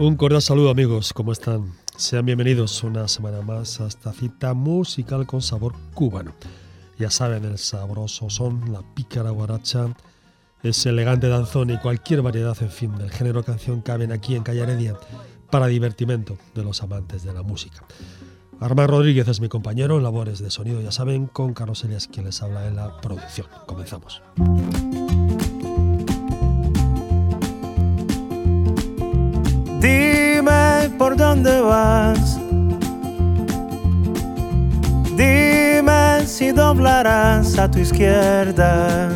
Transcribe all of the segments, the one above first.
Un cordial saludo amigos, ¿cómo están? Sean bienvenidos una semana más a esta cita musical con sabor cubano. Ya saben, el sabroso son, la pícara guaracha, ese elegante danzón y cualquier variedad, en fin, del género canción caben aquí en Calle Heredia para divertimento de los amantes de la música. Armando Rodríguez es mi compañero en labores de sonido, ya saben, con Carlos Elias quien les habla en la producción. Comenzamos. Por dónde vas. Dime si doblarás a tu izquierda.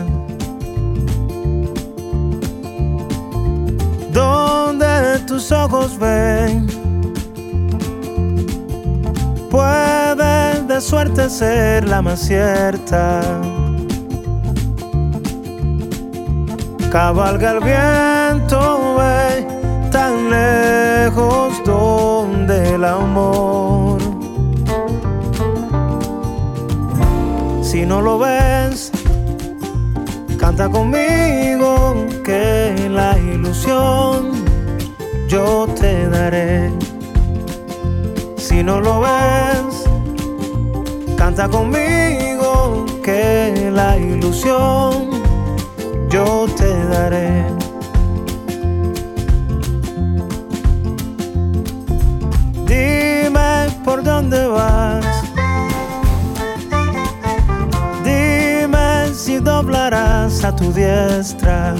Donde tus ojos ven. Puede de suerte ser la más cierta. Cabalga el viento, ve tan lejos donde el amor. Si no lo ves, canta conmigo que la ilusión yo te daré. Si no lo ves, canta conmigo que la ilusión yo te daré. Dónde vas. Dime si doblarás a tu diestra.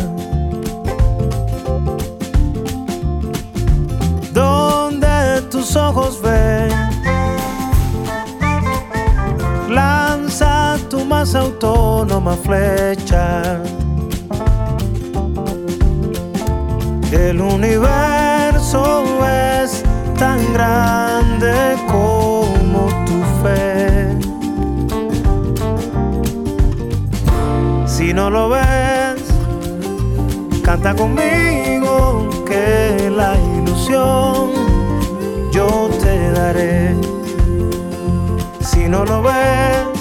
Donde tus ojos ven. Lanza tu más autónoma flecha. El universo es tan grande como Si no lo ves, canta conmigo que la ilusión yo te daré. Si no lo ves,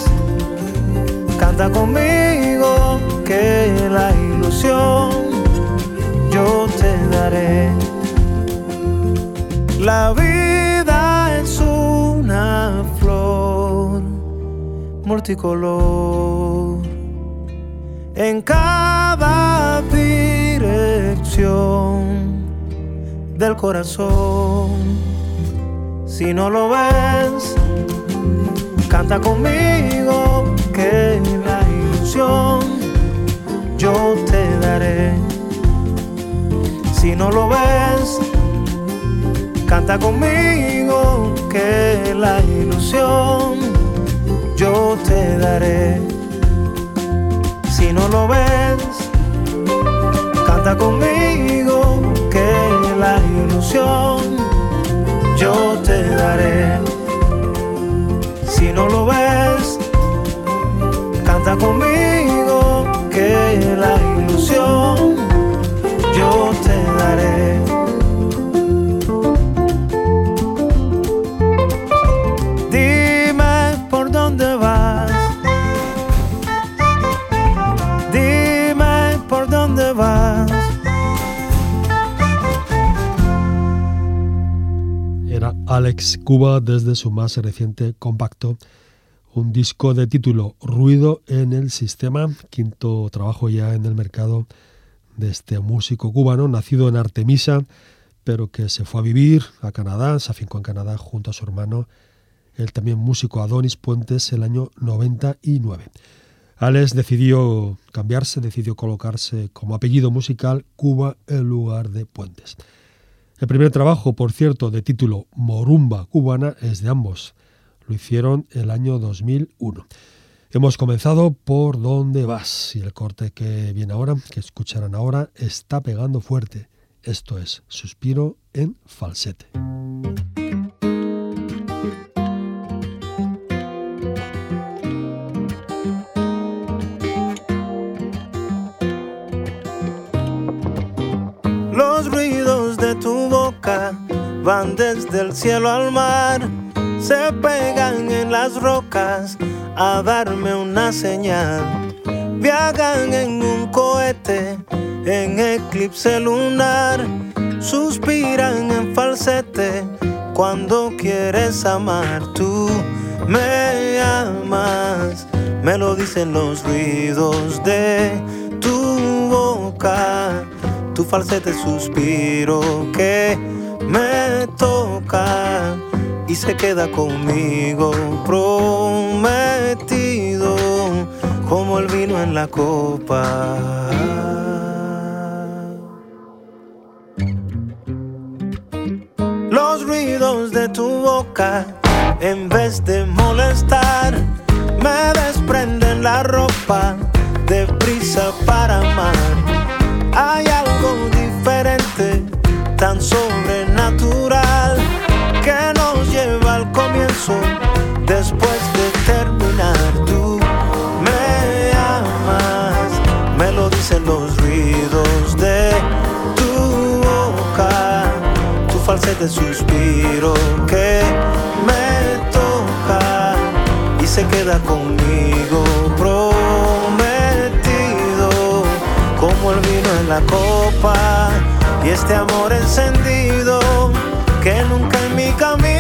canta conmigo que la ilusión yo te daré. La vida es una flor multicolor en cada dirección del corazón. Si no lo ves, canta conmigo que la ilusión yo te daré. Si no lo ves, Canta conmigo que la ilusión yo te daré. Si no lo ves, canta conmigo que la ilusión yo te daré. Si no lo ves, Cuba desde su más reciente compacto, un disco de título Ruido en el Sistema, quinto trabajo ya en el mercado de este músico cubano, nacido en Artemisa, pero que se fue a vivir a Canadá, se afincó en Canadá junto a su hermano, el también músico Adonis Puentes, el año 99. Alex decidió cambiarse, decidió colocarse como apellido musical Cuba en lugar de Puentes. El primer trabajo, por cierto, de título Morumba cubana es de ambos. Lo hicieron el año 2001. Hemos comenzado por dónde vas y el corte que viene ahora, que escucharán ahora, está pegando fuerte. Esto es Suspiro en falsete. Tu boca van desde el cielo al mar, se pegan en las rocas a darme una señal. Viajan en un cohete, en eclipse lunar, suspiran en falsete cuando quieres amar. Tú me amas, me lo dicen los ruidos de tu boca, tu falsete suspiro que me toca y se queda conmigo prometido como el vino en la copa. Los ruidos de tu boca, en vez de molestar, me desprenden la ropa de prisa para amar. Algo diferente, tan sobrenatural que nos lleva al comienzo después de terminar. Tú me amas, me lo dicen los ruidos de tu boca, tu falsete suspiro que me toca y se queda conmigo copa y este amor encendido que nunca en mi camino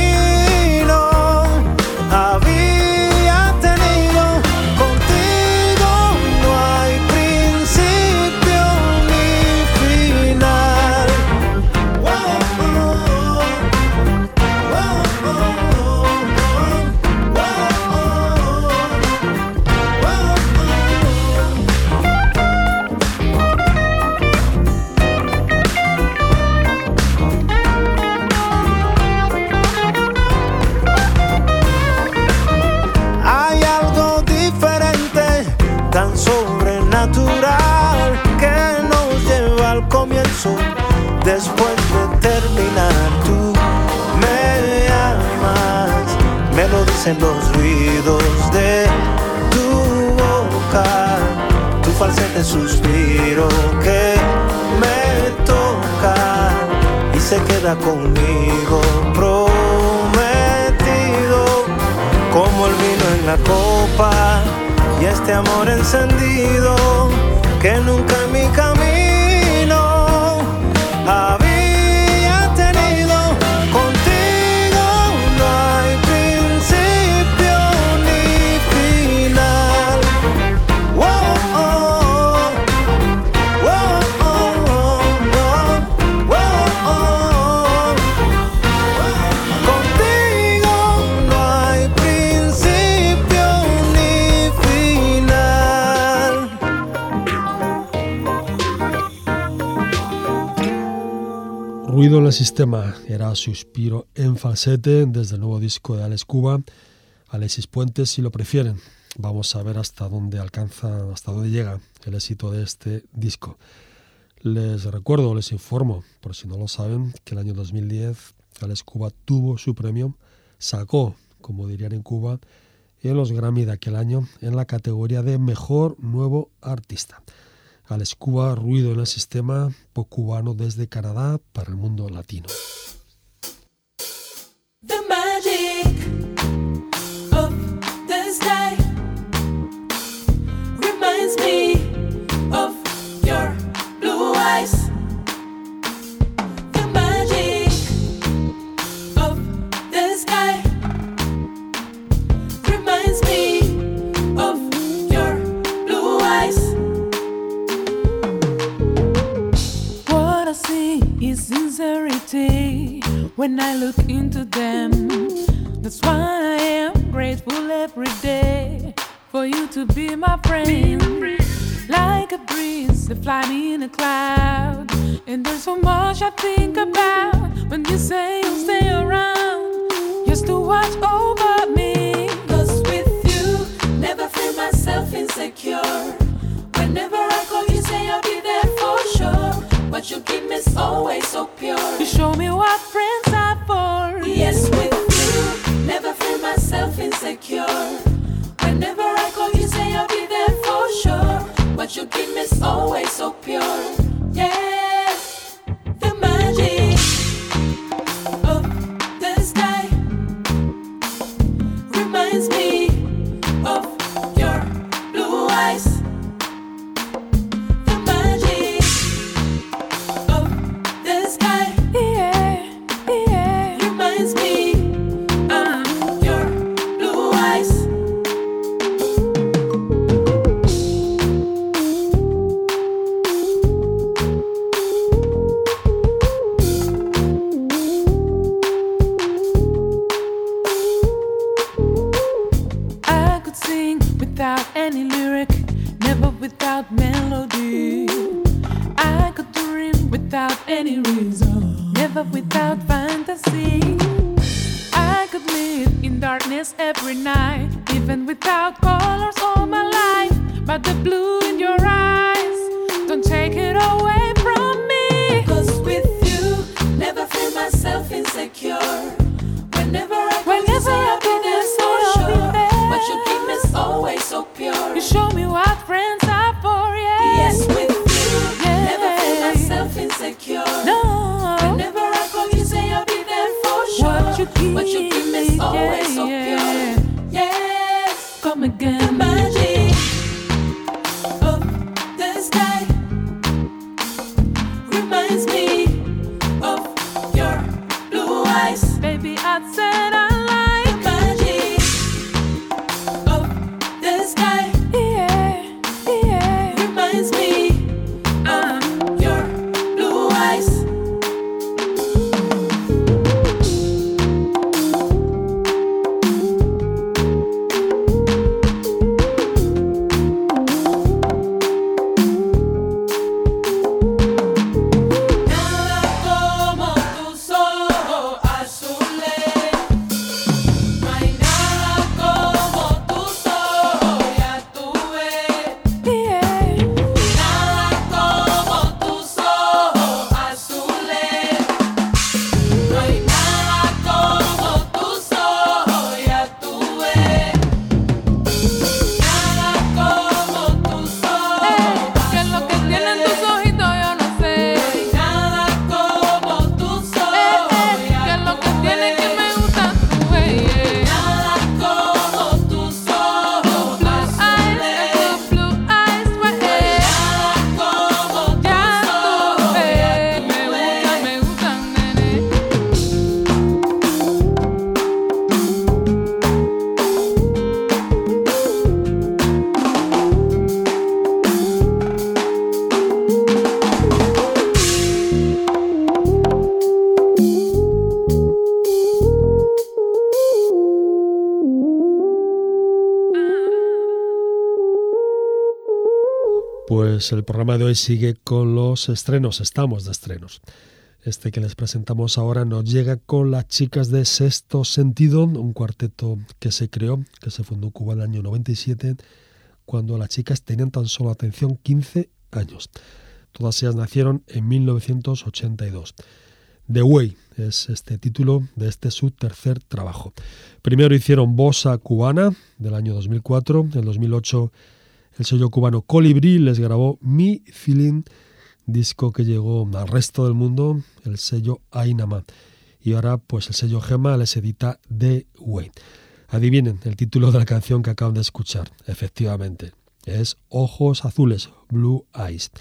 dicen los ruidos de tu boca, tu falsete suspiro que me toca y se queda conmigo prometido como el vino en la copa y este amor encendido que nunca mi camino sistema era Suspiro en falsete desde el nuevo disco de Alex Cuba, Alexis Puentes si lo prefieren. Vamos a ver hasta dónde alcanza, hasta dónde llega el éxito de este disco. Les recuerdo, les informo, por si no lo saben, que el año 2010 Alex Cuba tuvo su premio, sacó, como dirían en Cuba, en los Grammy de aquel año en la categoría de Mejor Nuevo Artista. Alex Cuba, ruido en el sistema, pop cubano desde Canadá para el mundo latino. Is sincerity when I look into them. That's why I am grateful every day for you to be my friend. Like a breeze, that fly me in a cloud. And there's so much I think about when you say you'll stay around just to watch over me. 'Cause with you, never feel myself insecure. Whenever I call, you say I'll be there for sure. But you is always so pure. You show me what friends Pues el programa de hoy sigue con los estrenos, estamos de estrenos. Este que les presentamos ahora nos llega con las chicas de Sexto Sentido, un cuarteto que se creó, que se fundó en Cuba en el año 97, cuando las chicas tenían tan solo atención 15 años. Todas ellas nacieron en 1982. The Way es este título de este su tercer trabajo. Primero hicieron Bossa Cubana del año 2004, en 2008 el sello cubano Colibrí les grabó Mi Feeling, disco que llegó al resto del mundo, el sello Ainama. Y ahora, pues el sello Gema les edita The Way. Adivinen el título de la canción que acaban de escuchar. Efectivamente, es Ojos Azules, Blue Eyes.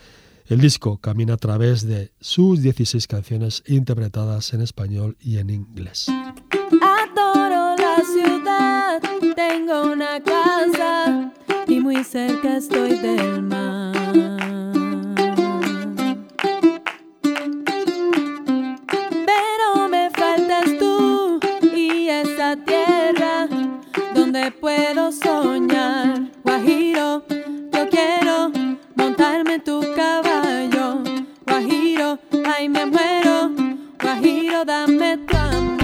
El disco camina a través de sus 16 canciones interpretadas en español y en inglés. Adoro la ciudad, tengo una casa cerca estoy del mar. Pero me faltas tú y esa tierra donde puedo soñar. Guajiro, yo quiero montarme en tu caballo. Guajiro, ay me muero. Guajiro, dame tu amor.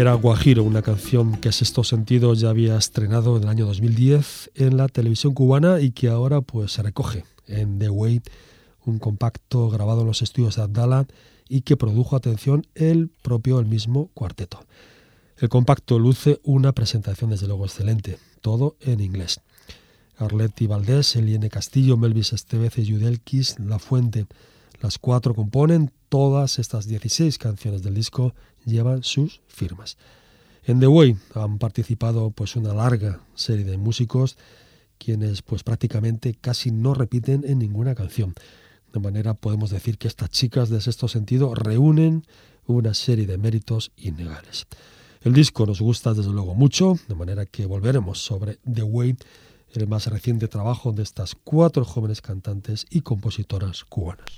Era Guajiro, una canción que Sexto Sentido ya había estrenado en el año 2010 en la televisión cubana y que ahora pues se recoge en The Way, un compacto grabado en los estudios de Abdala y que produjo, atención, el propio, el mismo cuarteto. El compacto luce una presentación desde luego excelente, todo en inglés. Arletti Valdés, Eliene Castillo, Melvis Estevez y Judelkis La Fuente. Las cuatro componen todas estas 16 canciones del disco, llevan sus firmas. En The Way han participado pues una larga serie de músicos quienes pues prácticamente casi no repiten en ninguna canción. De manera podemos decir que estas chicas de sexto sentido reúnen una serie de méritos innegables. El disco nos gusta desde luego mucho, de manera que volveremos sobre The Way, el más reciente trabajo de estas cuatro jóvenes cantantes y compositoras cubanas.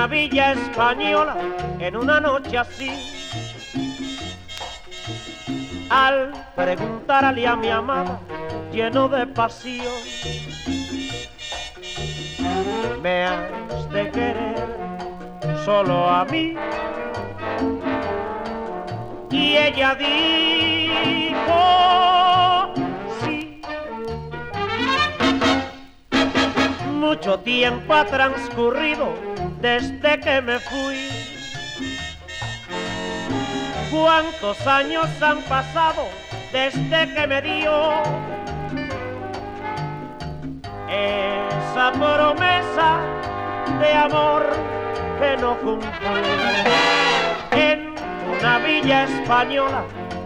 Una villa española, en una noche así. Al preguntarle a mi amada, lleno de pasión, me has de querer solo a mí. Y ella dijo, sí. Mucho tiempo ha transcurrido desde que me fui. ¿Cuántos años han pasado desde que me dio esa promesa de amor que no cumplí? En una villa española,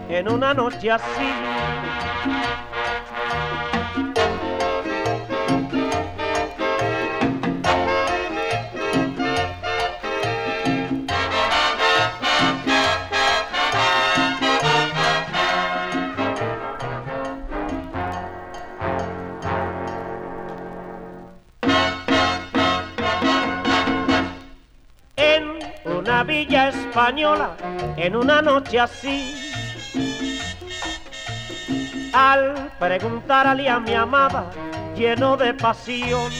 en una noche así. Villa española en una noche así. Al preguntarle a mi amada, lleno de pasión,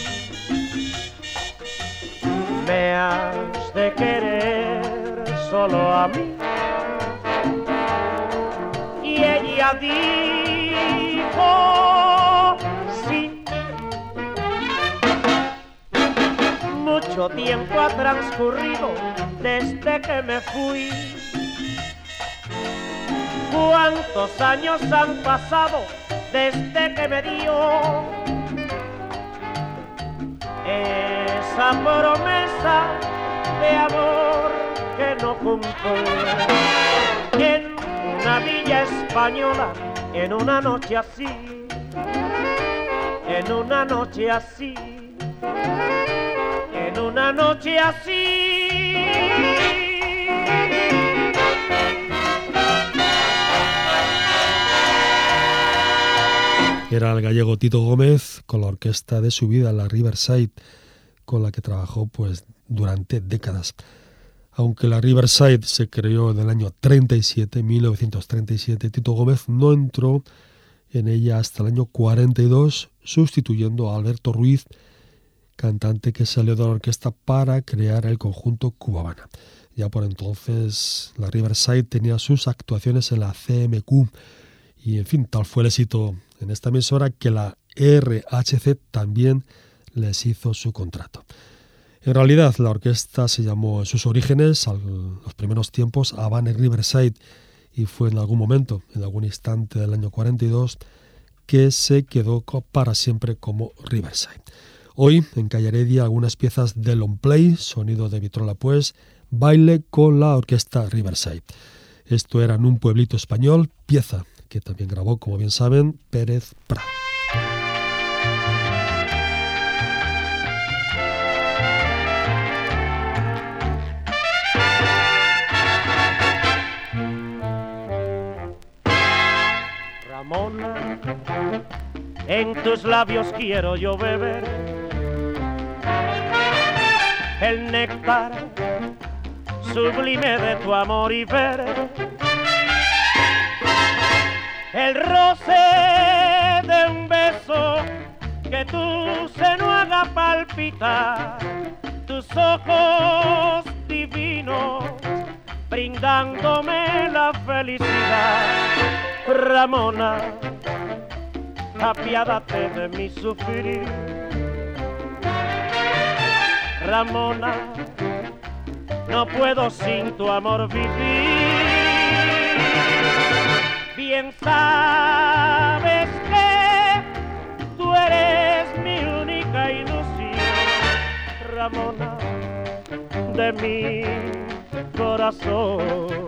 me has de querer solo a mí. Y ella dijo, Mucho tiempo ha transcurrido desde que me fui. ¿Cuántos años han pasado desde que me dio esa promesa de amor que no cumple? En una villa española, en una noche así, en una noche así, una noche así. Era el gallego Tito Gómez con la orquesta de su vida, la Riverside, con la que trabajó pues durante décadas. Aunque la Riverside se creó en el año 37, 1937, Tito Gómez no entró en ella hasta el año 42, sustituyendo a Alberto Ruiz, cantante que salió de la orquesta para crear el conjunto Cubabana. Ya por entonces la Riverside tenía sus actuaciones en la CMQ y en fin, tal fue el éxito en esta emisora que la RHC también les hizo su contrato. En realidad, la orquesta se llamó en sus orígenes, a los primeros tiempos, Havana Riverside, y fue en algún momento, en algún instante del año 42, que se quedó para siempre como Riverside. Hoy, en Calle algunas piezas de long play, sonido de vitrola pues, baile con la orquesta Riverside. Esto era en un pueblito español, pieza que también grabó, como bien saben, Pérez Prado. Ramona, en tus labios quiero yo beber el néctar sublime de tu amor y ver. El roce de un beso que tu seno haga palpitar. Tus ojos divinos brindándome la felicidad. Ramona apiádate de mi sufrir Ramona no puedo sin tu amor vivir bien sabes que tú eres mi única ilusión, Ramona, de mi corazón.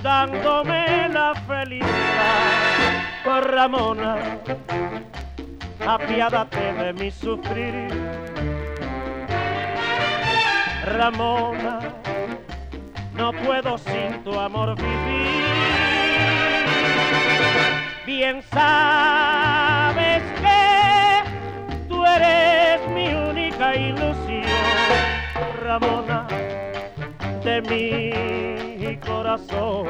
Brindándome la felicidad. Por Ramona apiádate de mi sufrir. Ramona no puedo sin tu amor vivir. Bien sabes que tú eres mi única ilusión, Ramona, de corazón.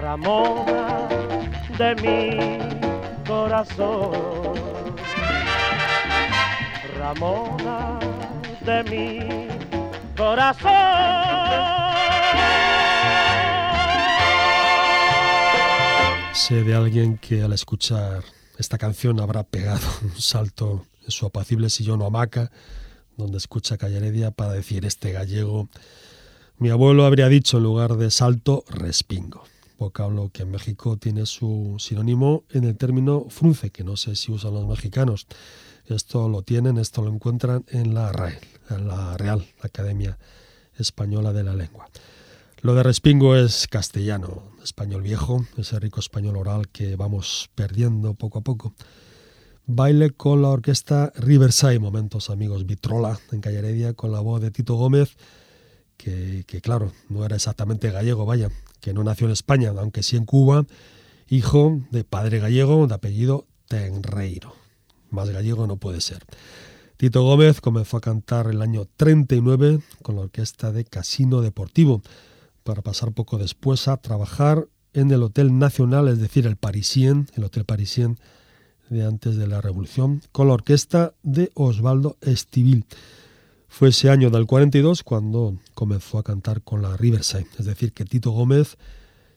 Ramona, de mi corazón. Ramona, de mi corazón. Sé de alguien que al escuchar esta canción habrá pegado un salto en su apacible sillón o hamaca, donde escucha Calle Heredia para decir este gallego. Mi abuelo habría dicho en lugar de salto, respingo. Vocablo que en México tiene su sinónimo en el término frunce, que no sé si usan los mexicanos. Esto lo tienen, esto lo encuentran en la RAE, en la Real Academia Española de la Lengua. Lo de respingo es castellano, español viejo, ese rico español oral que vamos perdiendo poco a poco. Baile con la orquesta Riverside, momentos amigos, Vitrola en Calle Heredia, con la voz de Tito Gómez, que, que claro, no era exactamente gallego, vaya, que no nació en España, aunque sí en Cuba, hijo de padre gallego de apellido Tenreiro. Más gallego no puede ser. Tito Gómez comenzó a cantar el año 39 con la orquesta de Casino Deportivo, para pasar poco después a trabajar en el Hotel Nacional, es decir, el Parisien, el Hotel Parisien de antes de la Revolución, con la orquesta de Osvaldo Estivil. Fue ese año del 42 cuando comenzó a cantar con la Riverside, es decir, que Tito Gómez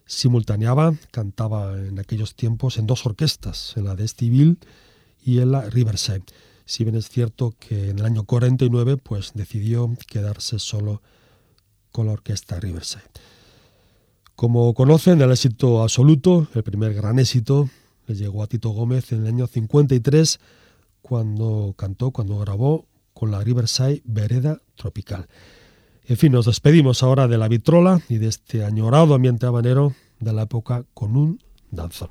simultaneaba, cantaba en aquellos tiempos en dos orquestas, en la de Estivil y en la Riverside. Si bien es cierto que en el año 49 pues decidió quedarse solo con la orquesta Riverside. Como conocen, el éxito absoluto, el primer gran éxito, le llegó a Tito Gómez en el año 53 cuando cantó, cuando grabó con la Riverside Vereda Tropical. En fin, nos despedimos ahora de la vitrola y de este añorado ambiente habanero de la época con un danzón.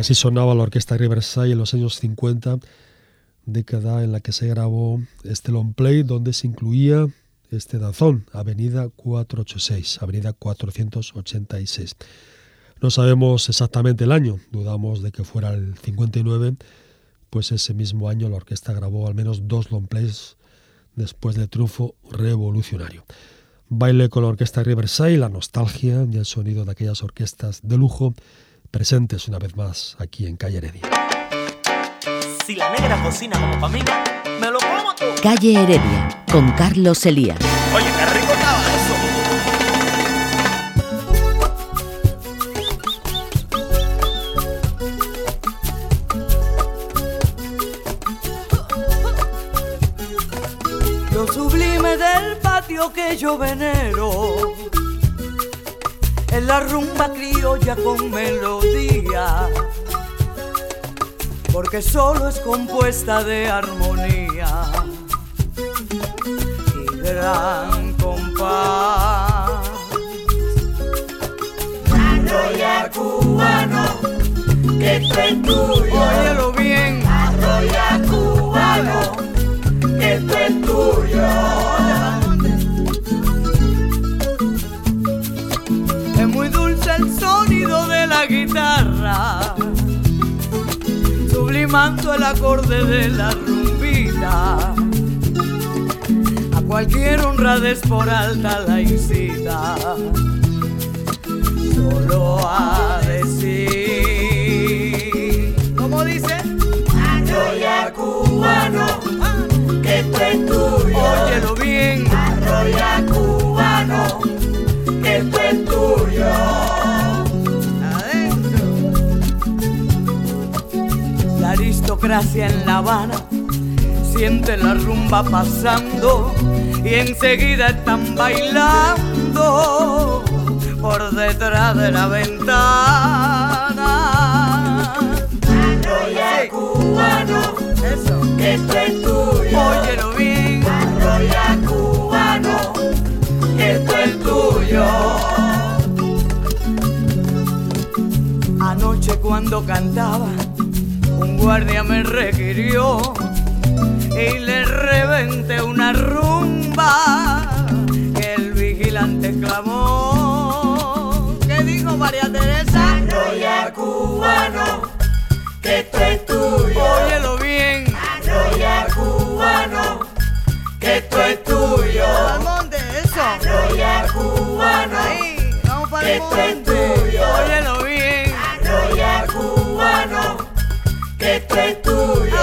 Así sonaba la orquesta Riverside en los años 50, década en la que se grabó este long play donde se incluía este danzón, Avenida 486, Avenida 486. No sabemos exactamente el año, dudamos de que fuera el 59, pues ese mismo año la orquesta grabó al menos dos long plays después del triunfo revolucionario. baile con la orquesta Riverside, la nostalgia y el sonido de aquellas orquestas de lujo presentes una vez más aquí en Calle Heredia. Si la negra cocina como familia, me lo como todo. Calle Heredia, con Carlos Elías. Oye, qué rico estaba eso. Lo sublime del patio que yo venero es la rumba criolla con melodía, porque solo es compuesta de armonía y gran compás. Arroya cubano, que esto es tuyo. Óyelo bien. Arroya cubano, que esto es tuyo. El sonido de la guitarra, sublimando el acorde de la rumbita. A cualquier honradez por alta la aristocracia en La Habana siente la rumba pasando y enseguida están bailando por detrás de la ventana. Arroya cubano, eso, esto es tuyo. Óyelo bien. Arroya cubano, esto es tuyo. Anoche cuando cantaba, guardia me requirió y le reventé una rumba que el vigilante clamó. ¿Qué dijo María Teresa? Arroya cubano, que esto es tuyo. Óyelo bien. Arroya cubano, que esto es tuyo. Monte, eso. Arroya cubano, Ahí, vamos para que el esto es tuyo. Esto es tuyo.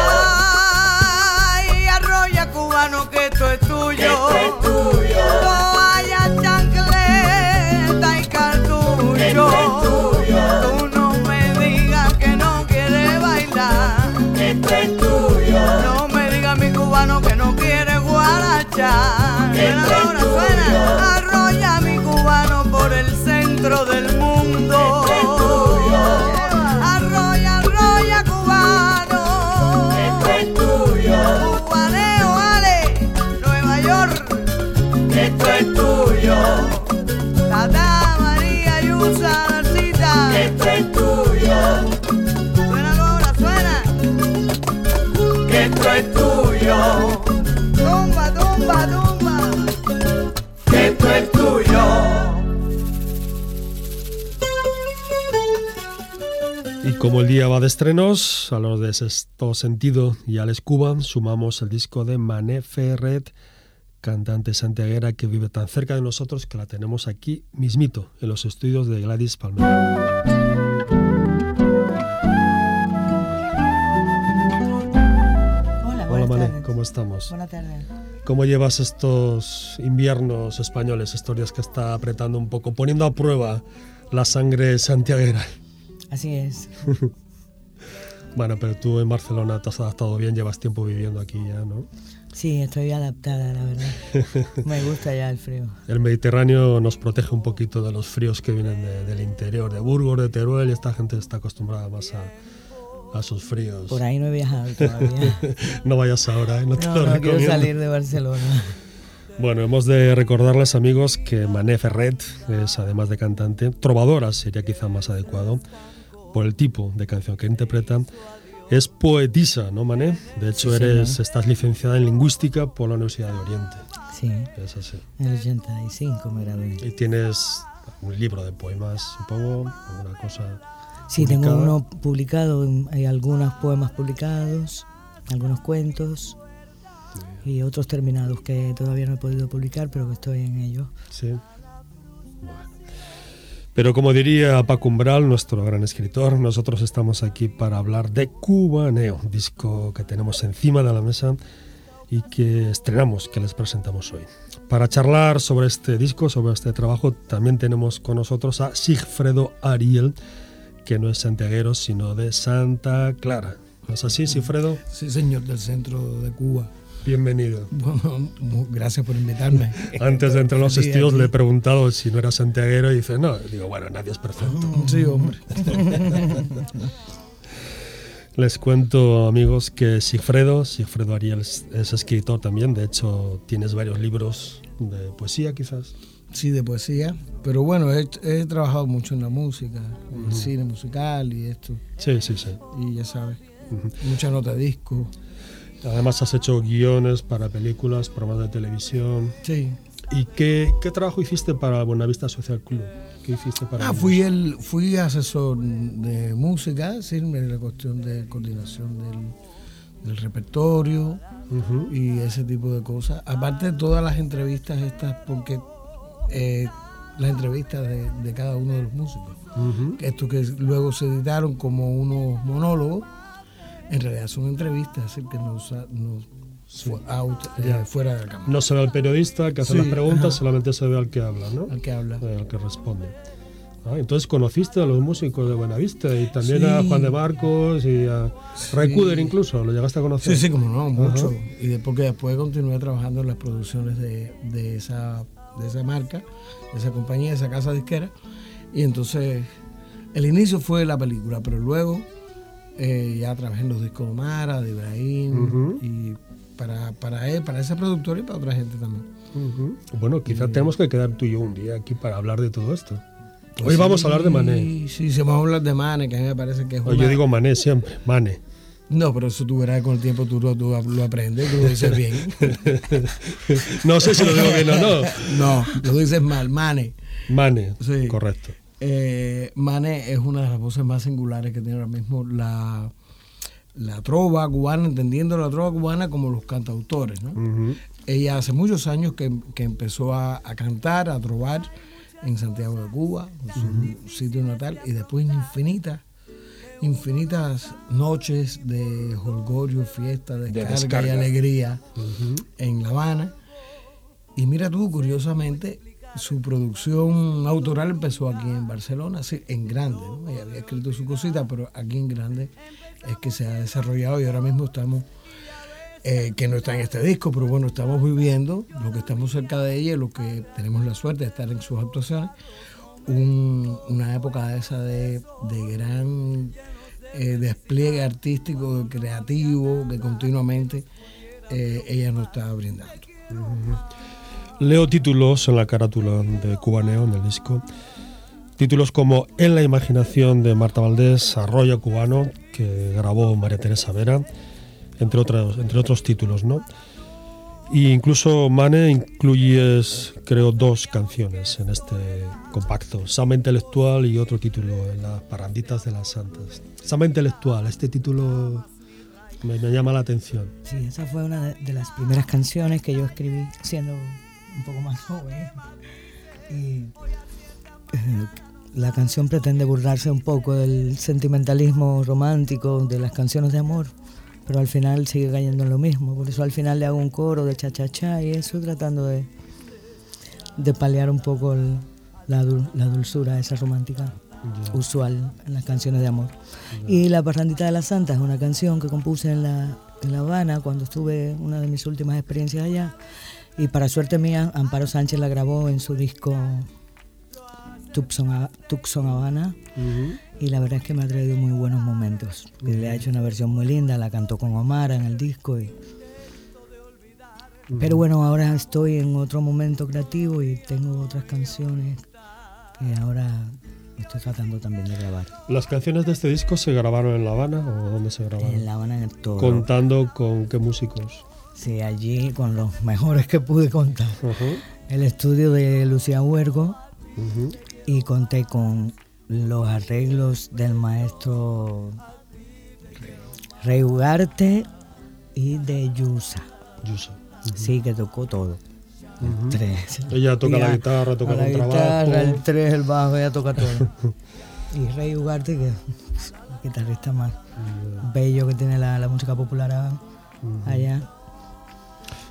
Ay, arroya cubano, que esto es tuyo. Que esto es tuyo. Toalla, chancleta y cartucho. Que esto es tuyo. Tú no me digas que no quieres bailar. Que esto es tuyo. No me digas mi cubano que no quiere guarachar. Que esto es tuyo. suena. Arroya mi cubano por el centro del mundo. Tuyo. Tata, María, Yusa, Narcita. Esto es tuyo. Suena ahora, suena. Que esto es tuyo. Tumba, tumba, tumba. Que esto es tuyo. Y como el día va de estrenos, a los de Sexto Sentido y Alex Cuban sumamos el disco de Mané Ferret, cantante santiaguera que vive tan cerca de nosotros que la tenemos aquí mismito, en los estudios de Gladys tardes. ¿cómo estamos? Buenas tardes. ¿Cómo llevas estos inviernos españoles, estos días que está apretando un poco, poniendo a prueba la sangre santiaguera? Así es. Bueno, pero tú en Barcelona te has adaptado bien, llevas tiempo viviendo aquí ya, ¿no? Sí, estoy adaptada, la verdad. Me gusta ya el frío. El Mediterráneo nos protege un poquito de los fríos que vienen de- del interior, de Burgos, de Teruel, y esta gente está acostumbrada más a, a sus fríos. Por ahí no he viajado todavía. no vayas ahora, ¿eh? no te No, lo no quiero salir de Barcelona. Bueno, hemos de recordarles, amigos, que Mané Ferret es, además de cantante, trovadora sería quizá más adecuado, por el tipo de canción que interpreta. Es poetisa, ¿no, Mané? De hecho, Sí, eres, señor. estás licenciada en Lingüística por la Universidad de Oriente. Sí, Es así. en el 85 me gradué. Y tienes un libro de poemas, supongo, alguna cosa. Sí, tengo uno publicado, hay algunos poemas publicados, algunos cuentos. y otros terminados que todavía no he podido publicar, pero que estoy en ellos. Sí. Pero como diría Paco Umbral, nuestro gran escritor, nosotros estamos aquí para hablar de Cubaneo, disco que tenemos encima de la mesa y que estrenamos, que les presentamos hoy. Para charlar sobre este disco, sobre este trabajo, también tenemos con nosotros a Sigfredo Ariel, que no es santiaguero, sino de Santa Clara. ¿No es así, Sigfredo? Sí, señor, del centro de Cuba. Bienvenido. Bueno, gracias por invitarme. Antes de entrar en los estudios le he preguntado si no era santiaguero y dice, no, digo, bueno, nadie es perfecto. Sí, hombre. Les cuento, amigos, que Sigfredo, Sigfredo Ariel es, es escritor también, de hecho tienes varios libros de poesía quizás. Sí, de poesía. Pero bueno, he, he trabajado mucho en la música, en el cine musical y esto. Sí, sí, sí. Y ya sabes, Ujú. mucha nota de disco. Además has hecho guiones para películas, programas de televisión. Sí. ¿Y qué, qué trabajo hiciste para Buenavista Social Club? ¿Qué hiciste para Ah, ellos? fui el fui asesor de música, sí, en la cuestión de coordinación del, del repertorio y ese tipo de cosas. Aparte de todas las entrevistas estas, porque eh, las entrevistas de, de cada uno de los músicos. Esto que luego se editaron como unos monólogos, en realidad son entrevistas, así que no, usa- no fu- out, eh, fuera de la cámara. No se ve al periodista que hace Sí, las preguntas, ajá. solamente se ve al que habla, ¿no? Al que habla. Eh, al que responde. Ah, entonces conociste a los músicos de Buenavista y también Sí. a Juan de Marcos y a Ray Cooder incluso, ¿lo llegaste a conocer? Sí, sí, como no, mucho. Ajá. Y de- porque después continué trabajando en las producciones de, de esa, de esa marca, de esa compañía, de esa casa disquera. Y entonces, el inicio fue la película, pero luego eh, ya trabajé en los discos de Omara, de Ibrahim, Ujú. y para, para él, para ese productor y para otra gente también. Ujú. Bueno, quizás tenemos que quedar tú y yo un día aquí para hablar de todo esto. Hoy vamos a hablar de Mané. Sí, sí, vamos a hablar de Mané, que a mí me parece que es Oye, una- yo digo Mané siempre, Mané. No, pero eso tú verás con el tiempo, tú lo, tú lo aprendes, tú lo dices bien. no sé si lo digo bien o no. No, lo dices mal, Mane. Mane, Sí. correcto. Eh, Mane es una de las voces más singulares que tiene ahora mismo la, la trova cubana, entendiendo la trova cubana como los cantautores. ¿no? Ella hace muchos años que, que empezó a, a cantar, a trovar en Santiago de Cuba, en su sitio natal, y después infinitas, infinitas noches de holgorio, fiesta, descarga, descarga. y alegría en La Habana. Y mira tú, curiosamente, su producción autoral empezó aquí en Barcelona, sí, en grande. ¿no? Ella había escrito su cosita, pero aquí en grande es que se ha desarrollado y ahora mismo estamos, eh, que no está en este disco, pero bueno, estamos viviendo, lo que estamos cerca de ella lo que tenemos la suerte de estar en sus actuaciones, un- una época de esa de, de gran eh, despliegue artístico, creativo, que continuamente eh, ella nos está brindando. Leo títulos en la carátula de Cubaneo, en el disco. Títulos como En la imaginación de Marta Valdés, Arroyo Cubano, que grabó María Teresa Vera, entre otros, entre otros títulos, ¿no? Y incluso Mane incluyes, creo, dos canciones en este compacto. Sama Intelectual y otro título, en Las Paranditas de las Santas. Sama Intelectual, este título me, me llama la atención. Sí, esa fue una de las primeras canciones que yo escribí siendo un poco más joven. Y eh, la canción pretende burlarse un poco del sentimentalismo romántico de las canciones de amor, pero al final sigue cayendo en lo mismo. Por eso al final le hago un coro de cha-cha-cha y eso tratando de, de paliar un poco el- la, dul- la dulzura esa romántica usual en las canciones de amor. Y La Parrandita de la Santa es una canción que compuse en La, en la Habana cuando estuve una de mis últimas experiencias allá. Y para suerte mía, Amparo Sánchez la grabó en su disco Tucson, Ha- Tucson Habana. Y la verdad es que me ha traído muy buenos momentos. Le ha hecho una versión muy linda, la cantó con Omar en el disco. Y... Pero bueno, ahora estoy en otro momento creativo y tengo otras canciones que ahora estoy tratando también de grabar. ¿Las canciones de este disco se grabaron en La Habana o dónde se grabaron? En La Habana, en el Toro. Contando con qué músicos. Sí, allí con los mejores que pude contar. El estudio de Lucía Huergo y conté con los arreglos del maestro Rey Ugarte y de Yusa. Yusa. Sí, que tocó todo. El tres. Ella toca la guitarra, toca la el guitarra, el tres, el bajo, ella toca todo. y Rey Ugarte, que es el guitarrista más bello que tiene la, la música popular allá.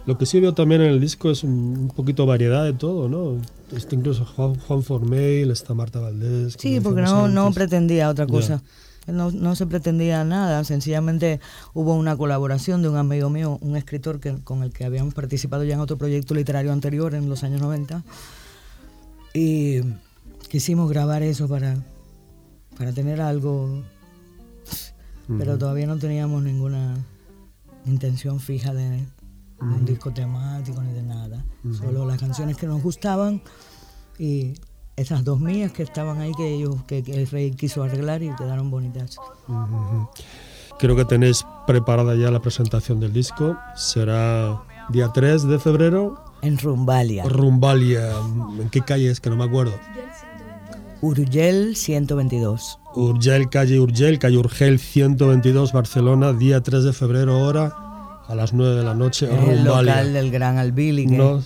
Lo que sí veo también en el disco es un, un poquito variedad de todo, ¿no? Está incluso Juan, Juan Formail, está Marta Valdés. Sí, porque no, no pretendía otra cosa. No, no se pretendía nada, sencillamente hubo una colaboración de un amigo mío, un escritor que, con el que habíamos participado ya en otro proyecto literario anterior en los años 90 y quisimos grabar eso para, para tener algo, pero todavía no teníamos ninguna intención fija de, de un disco temático ni de nada, solo las canciones que nos gustaban y esas dos mías que estaban ahí que ellos que, que el rey quiso arreglar y quedaron bonitas. Creo que tenéis preparada ya la presentación del disco. Será día 3 de febrero. En Rumbalia. Rumbalia. ¿En qué calle es? Que no me acuerdo. Urgel 122. Urgel, calle Urgel, calle Urgel 122, Barcelona, día 3 de febrero, hora a las 9 de la noche. Es el local del gran Albili. No,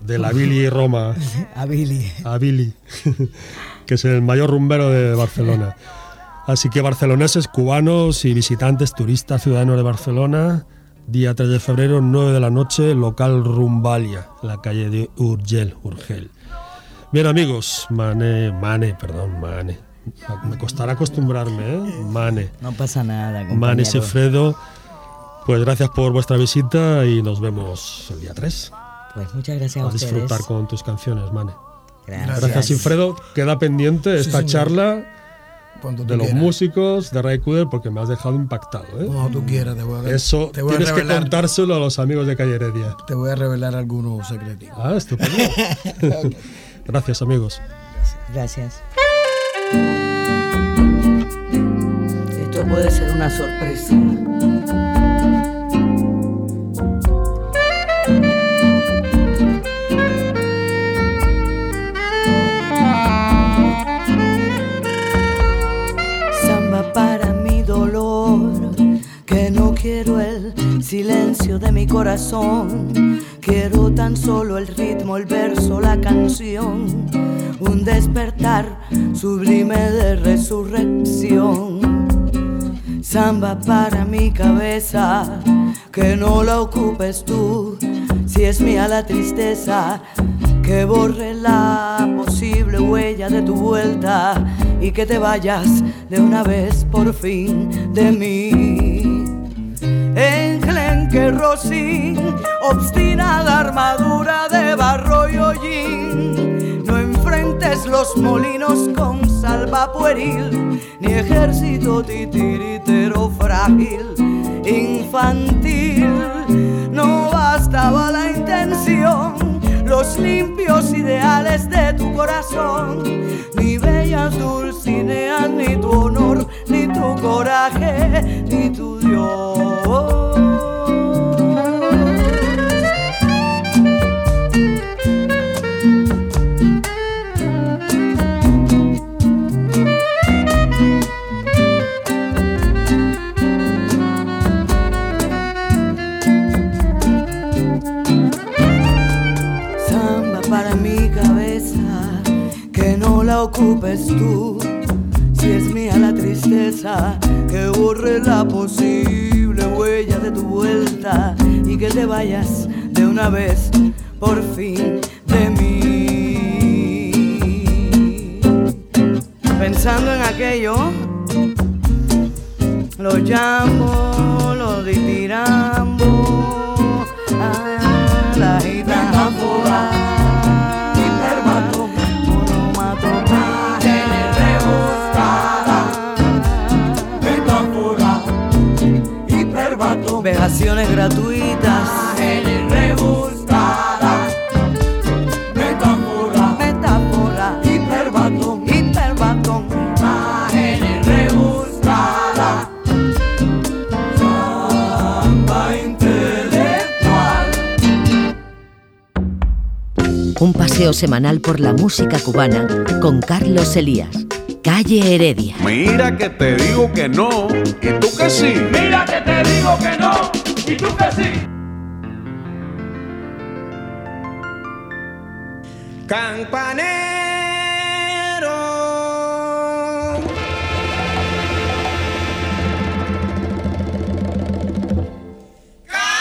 de la Billy Roma. A Billy. a Billy, que es el mayor rumbero de Barcelona. Así que barceloneses, cubanos y visitantes, turistas, ciudadanos de Barcelona, día 3 de febrero, 9 de la noche, local Rumbalia, en la calle de Urgel, Urgel. Bien amigos, Mane, Mane, perdón, Mane. Me costará acostumbrarme, ¿eh? Mane. No pasa nada. Mane compañero. Sefredo, pues gracias por vuestra visita y nos vemos el día 3. Pues muchas gracias a A ustedes. disfrutar con tus canciones, Mane. Gracias. Gracias, Sinfredo. Queda pendiente Sí, esta señor. charla de los músicos de Ray Kuder porque me has dejado impactado. ¿eh? Cuando tú quieras, te voy a Eso te voy a tienes que revelar- contárselo a los amigos de Calle Heredia. Te voy a revelar algunos secretos. Ah, estupendo. Gracias, amigos. Gracias. Esto puede ser una sorpresa. Quiero el silencio de mi corazón. Quiero tan solo el ritmo, el verso, la canción, un despertar sublime de resurrección. Samba para mi cabeza, que no la ocupes tú, si es mía la tristeza, que borre la posible huella de tu vuelta y que te vayas de una vez por fin de mí. Enclenque Rosín, obstinada armadura de barro y hollín. No enfrentes los molinos con salva pueril, ni ejército titiritero frágil, infantil. No bastaba la intención, los limpios ideales de tu corazón, ni bellas dulcineas, ni tu honor, ni tu coraje, ni tu Dios. No la ocupes tú. Si es mía la tristeza, que borre la posible huella de tu vuelta y que te vayas de una vez por fin de mí. Pensando en aquello, lo llamo, lo ditiramo, a la gitana Gratuitas. rebuscada. Metáfora. Metáfora. Hiperbatón. Hiperbatón. Imágenes rebuscadas. Samba intelectual. Un paseo semanal por la música cubana con Carlos Elías. Calle Heredia. Mira que te digo que no, y tú que sí. Mira que te digo que no, y tú sí. Campanero. Campanero.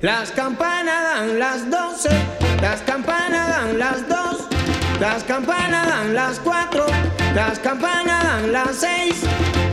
Las campanas dan las doce, las campanas dan las doce las campanas dan las cuatro, las campanas dan las seis.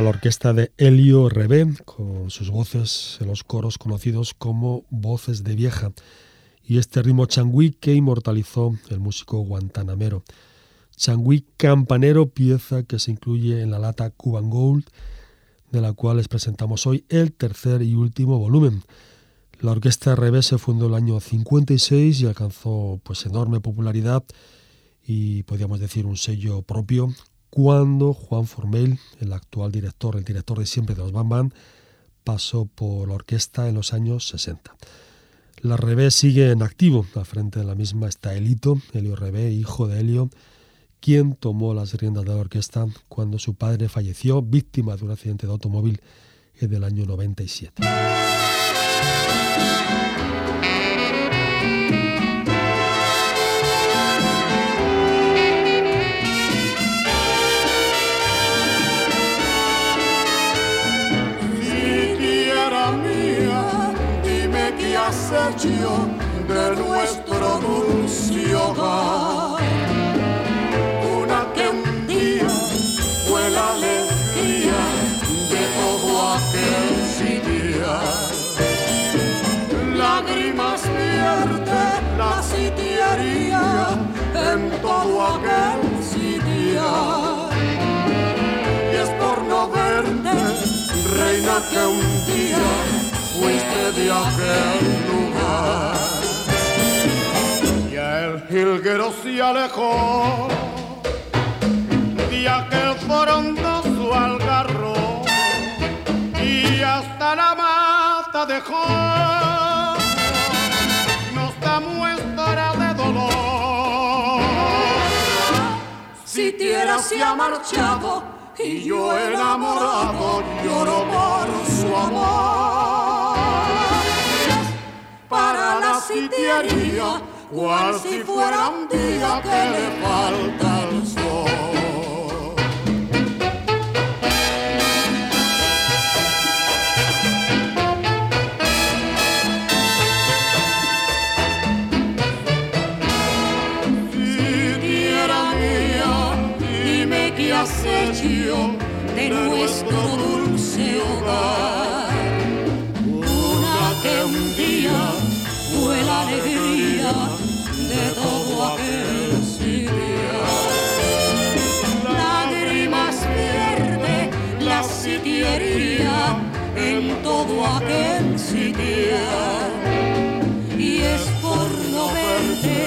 La orquesta de Helio Rebé, con sus voces en los coros conocidos como voces de vieja, y este ritmo changüí que inmortalizó el músico guantanamero. Changüí campanero, pieza que se incluye en la lata Cuban Gold, de la cual les presentamos hoy el tercer y último volumen. La orquesta Rebé se fundó el año 56 y alcanzó pues enorme popularidad y podríamos decir un sello propio cuando Juan Formel, el actual director, el director de siempre de los Bam Bam, pasó por la orquesta en los años 60. La Rebé sigue en activo, al frente de la misma está Elito, Helio Rebé, hijo de Helio, quien tomó las riendas de la orquesta cuando su padre falleció víctima de un accidente de automóvil en el año 97. Que un día fuiste de aquel lugar. Ya el jilguero se alejó de aquel frondoso algarro y hasta la mata dejó nos da muestra de dolor. Si tierra se ha marchado y yo enamorado lloro por su amor. Para la sitiería, cual si fuera un día que le falta nuestro dulce hogar. Una que un día fue la alegría de todo aquel sitio. Lágrimas pierde la sitiería en todo aquel sitio. Y es por no verte,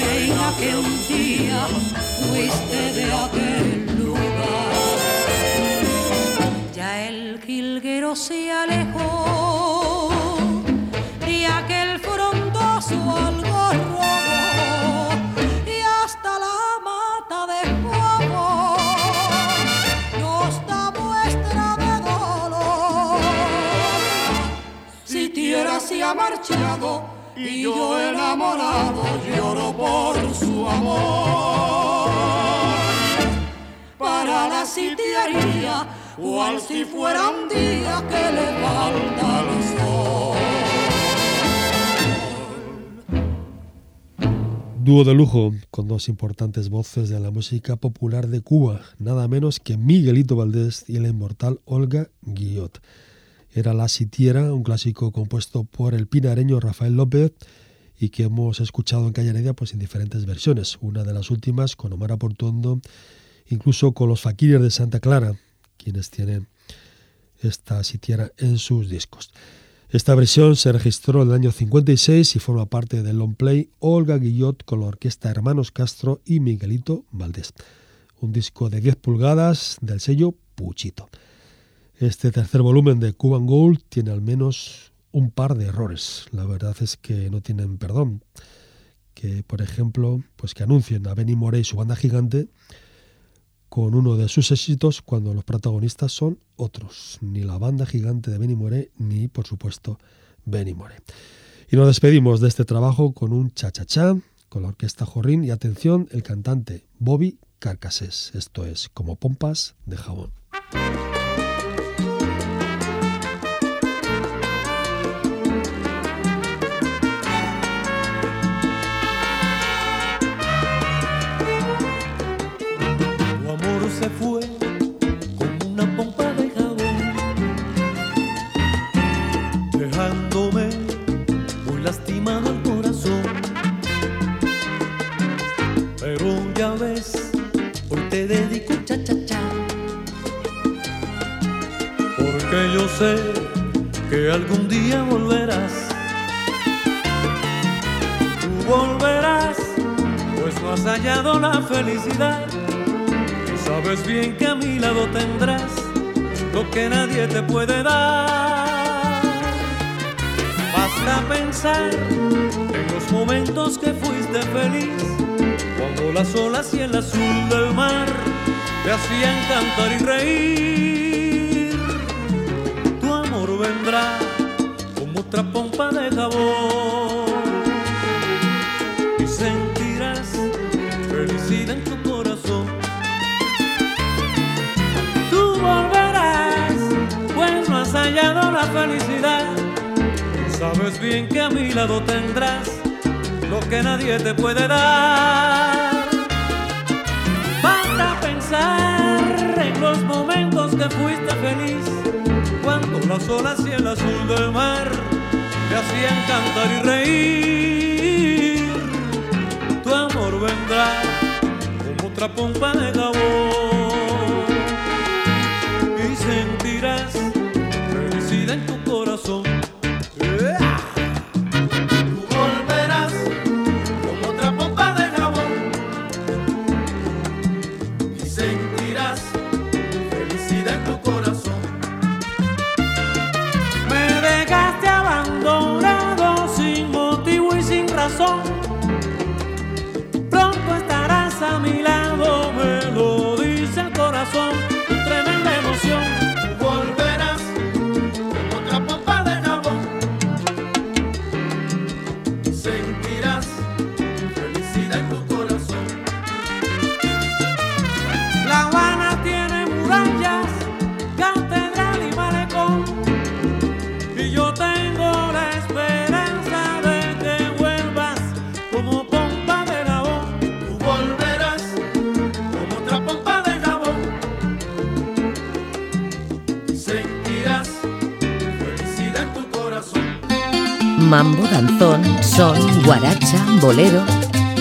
reina, que un día fuiste de aquel se alejó de aquel frondoso algarrobo y hasta la mata de fuego nos da muestra de dolor. Si tierra se ha marchado y yo enamorado lloro por su amor. Para la sitiaría, cual si fuera un día que le falta el sol. Dúo de lujo con dos importantes voces de la música popular de Cuba, nada menos que Miguelito Valdés y la inmortal Olga Guillot. Era La Sitiera, un clásico compuesto por el pinareño Rafael López y que hemos escuchado en Calle Heredia pues, en diferentes versiones. Una de las últimas con Omar Aportuondo, incluso con los Faquires de Santa Clara, quienes tienen esta Sitiera en sus discos. Esta versión se registró en el año 56 y forma parte del long play Olga Guillot con la orquesta Hermanos Castro y Miguelito Valdés. Un disco de 10 pulgadas del sello Puchito. Este tercer volumen de Cuban Gold tiene al menos un par de errores. La verdad es que no tienen perdón. Que, por ejemplo, pues que anuncien a Benny Morey su banda gigante con uno de sus éxitos cuando los protagonistas son otros. Ni la banda gigante de Benny Moré, ni, por supuesto, Benny Moré. Y nos despedimos de este trabajo con un cha-cha-cha, con la orquesta Jorrín y atención, el cantante Bobby Carcassés. Esto es como pompas de jabón.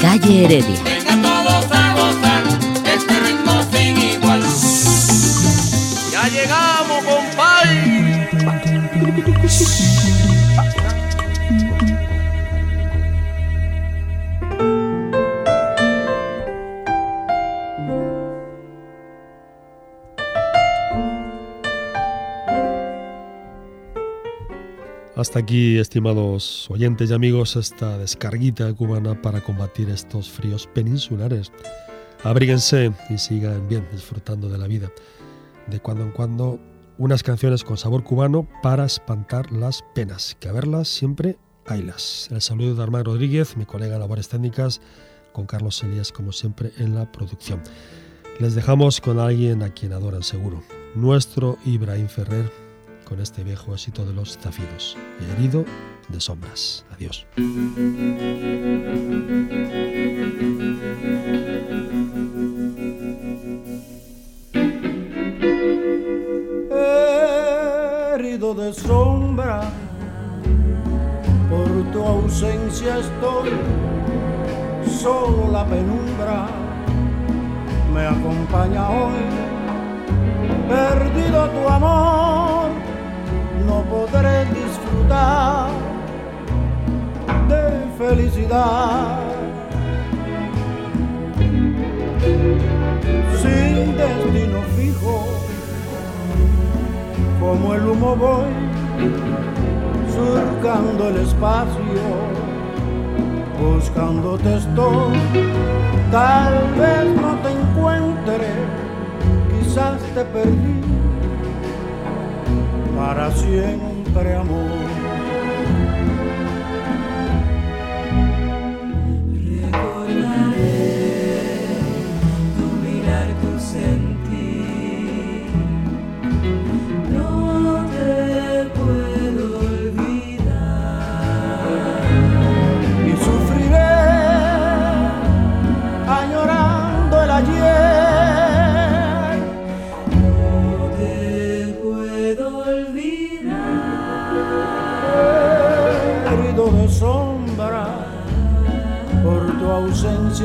Calle Heredia. Hasta aquí, estimados oyentes y amigos, esta descarguita cubana para combatir estos fríos peninsulares. Abríguense y sigan bien disfrutando de la vida. De cuando en cuando, unas canciones con sabor cubano para espantar las penas, que a verlas siempre haylas. El saludo de Armando Rodríguez, mi colega en labores técnicas, con Carlos Elías, como siempre, en la producción. Les dejamos con alguien a quien adoran seguro, nuestro Ibrahim Ferrer, con este viejo éxito de los zafiros, herido de sombras. Adiós. herido de sombra, por tu ausencia estoy, solo la penumbra me acompaña hoy, perdido tu amor, no podré disfrutar de felicidad. Sin destino fijo, como el humo voy surcando el espacio, buscándote estoy. Tal vez no te encuentre, quizás te perdí para siempre, amor.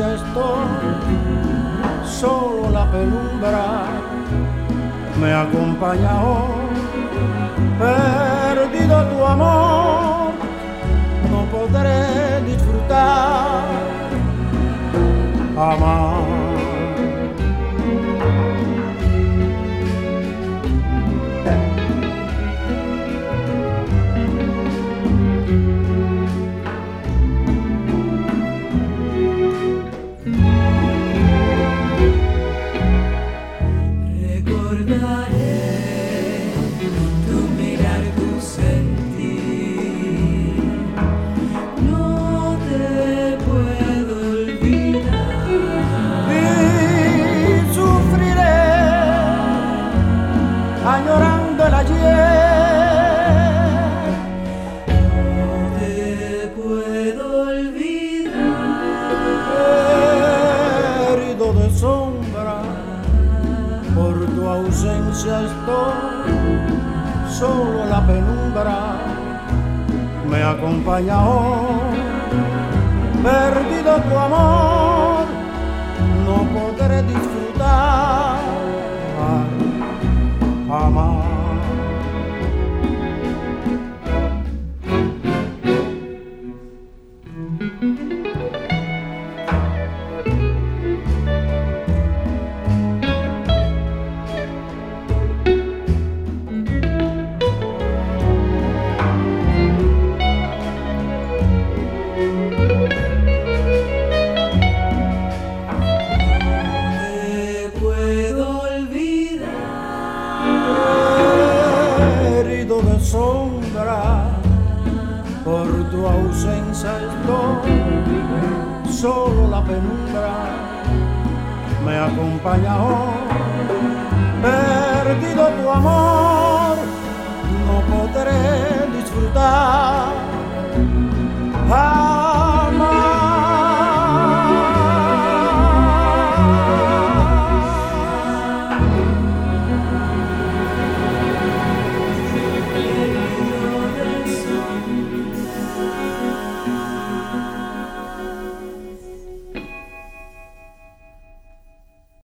Estoy, solo la penumbra me acompaña hoy, perdido tu amor, no podré disfrutar jamás. not solo la penumbra me acompaña hoy. Perdido tu amor, no podré disfrutar acompaña hoy,